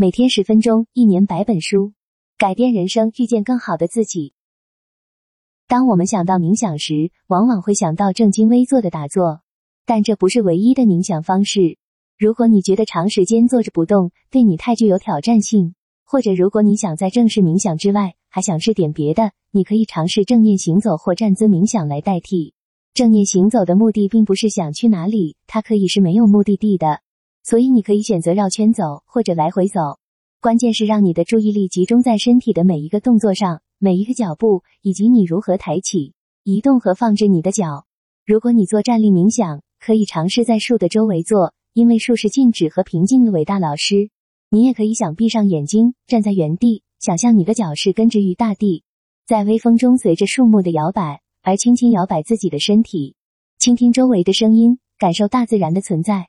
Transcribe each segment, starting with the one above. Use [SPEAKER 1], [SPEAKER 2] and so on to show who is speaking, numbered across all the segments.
[SPEAKER 1] 每天十分钟，一年百本书，改变人生，遇见更好的自己。当我们想到冥想时，往往会想到正襟危坐的打坐，但这不是唯一的冥想方式。如果你觉得长时间坐着不动对你太具有挑战性，或者如果你想在正式冥想之外还想试点别的，你可以尝试正念行走或站姿冥想来代替。正念行走的目的并不是想去哪里，它可以是没有目的地的。所以你可以选择绕圈走或者来回走，关键是让你的注意力集中在身体的每一个动作上，每一个脚步，以及你如何抬起、移动和放置你的脚。如果你做站立冥想，可以尝试在树的周围做，因为树是静止和平静的伟大老师。你也可以想闭上眼睛，站在原地，想象你的脚是根植于大地，在微风中随着树木的摇摆而轻轻摇摆自己的身体，倾听周围的声音，感受大自然的存在。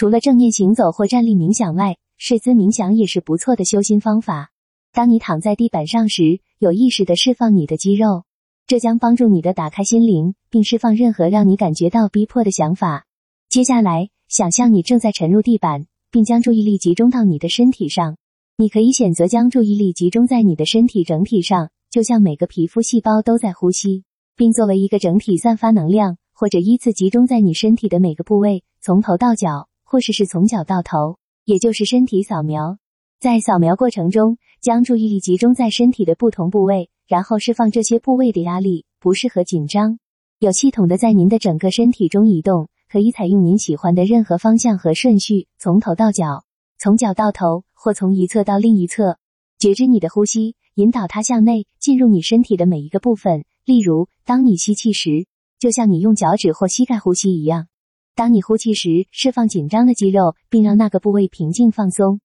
[SPEAKER 1] 除了正念行走或站立冥想外，睡姿冥想也是不错的修心方法。当你躺在地板上时，有意识的释放你的肌肉，这将帮助你的打开心灵，并释放任何让你感觉到逼迫的想法。接下来，想象你正在沉入地板，并将注意力集中到你的身体上。你可以选择将注意力集中在你的身体整体上，就像每个皮肤细胞都在呼吸，并作为一个整体散发能量，或者依次集中在你身体的每个部位，从头到脚。或是是从脚到头，也就是身体扫描。在扫描过程中，将注意力集中在身体的不同部位，然后释放这些部位的压力、不适和紧张。有系统的在您的整个身体中移动，可以采用您喜欢的任何方向和顺序，从头到脚，从脚到头，或从一侧到另一侧。觉知你的呼吸，引导它向内进入你身体的每一个部分。例如，当你吸气时，就像你用脚趾或膝盖呼吸一样。当你呼气时，释放紧张的肌肉，并让那个部位平静放松。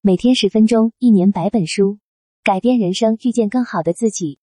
[SPEAKER 1] 每天十分钟，一年百本书，改变人生，遇见更好的自己。